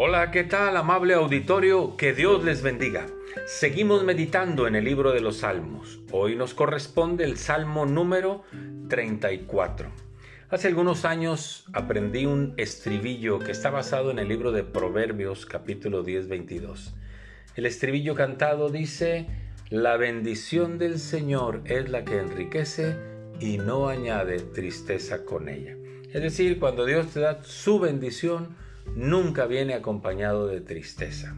Hola, ¿qué tal amable auditorio? Que Dios les bendiga. Seguimos meditando en el libro de los Salmos. Hoy nos corresponde el Salmo número 34. Hace algunos años aprendí un estribillo que está basado en el libro de Proverbios capítulo 10, 22. El estribillo cantado dice, la bendición del Señor es la que enriquece y no añade tristeza con ella. Es decir, cuando Dios te da su bendición, nunca viene acompañado de tristeza.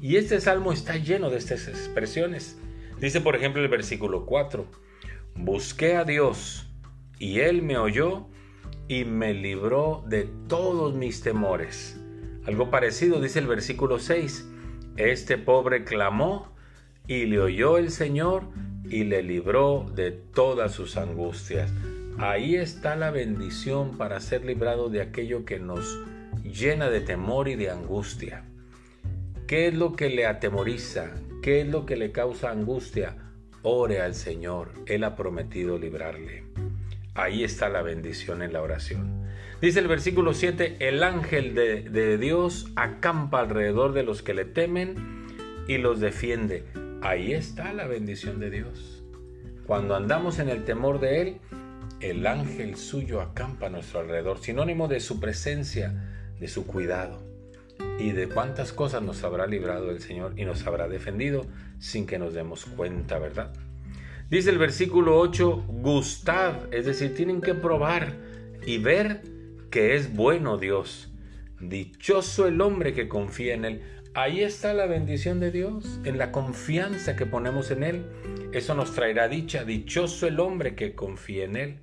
Y este salmo está lleno de estas expresiones. Dice, por ejemplo, el versículo 4, busqué a Dios y Él me oyó y me libró de todos mis temores. Algo parecido dice el versículo 6, este pobre clamó y le oyó el Señor y le libró de todas sus angustias. Ahí está la bendición para ser librado de aquello que nos llena de temor y de angustia. ¿Qué es lo que le atemoriza? ¿Qué es lo que le causa angustia? Ore al Señor. Él ha prometido librarle. Ahí está la bendición en la oración. Dice el versículo 7, el ángel de, de, Dios acampa alrededor de los que le temen y los defiende. Ahí está la bendición de Dios. Cuando andamos en el temor de Él, el ángel suyo acampa a nuestro alrededor, sinónimo de su presencia, de su cuidado y de cuántas cosas nos habrá librado el Señor y nos habrá defendido sin que nos demos cuenta, ¿verdad? Dice el versículo 8, gustad, es decir, tienen que probar y ver que es bueno Dios. Dichoso el hombre que confía en Él. Ahí está la bendición de Dios, en la confianza que ponemos en Él. Eso nos traerá dicha. Dichoso el hombre que confía en Él.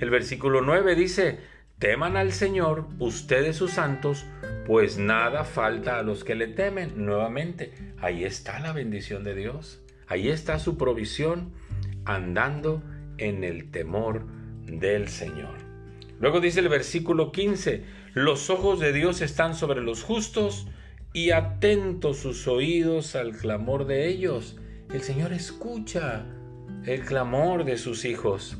El versículo 9 dice, teman al Señor, ustedes sus santos, pues nada falta a los que le temen. Nuevamente, ahí está la bendición de Dios. Ahí está su provisión andando en el temor del Señor. Luego dice el versículo 15, los ojos de Dios están sobre los justos y atentos sus oídos al clamor de ellos. El Señor escucha el clamor de sus hijos.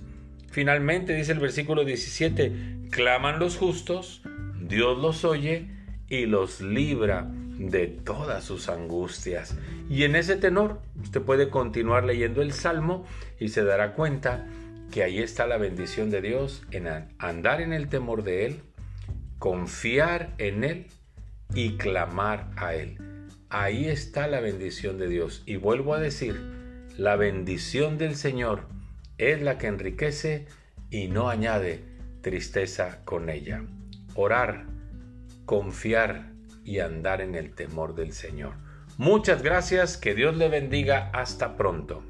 Finalmente dice el versículo 17, claman los justos, Dios los oye y los libra de todas sus angustias. Y en ese tenor, usted puede continuar leyendo el Salmo y se dará cuenta que ahí está la bendición de Dios en andar en el temor de Él, confiar en Él y clamar a Él. Ahí está la bendición de Dios. Y vuelvo a decir, la bendición del Señor es la que enriquece y no añade tristeza con ella. Orar, confiar y andar en el temor del Señor. Muchas gracias, que Dios le bendiga, hasta pronto.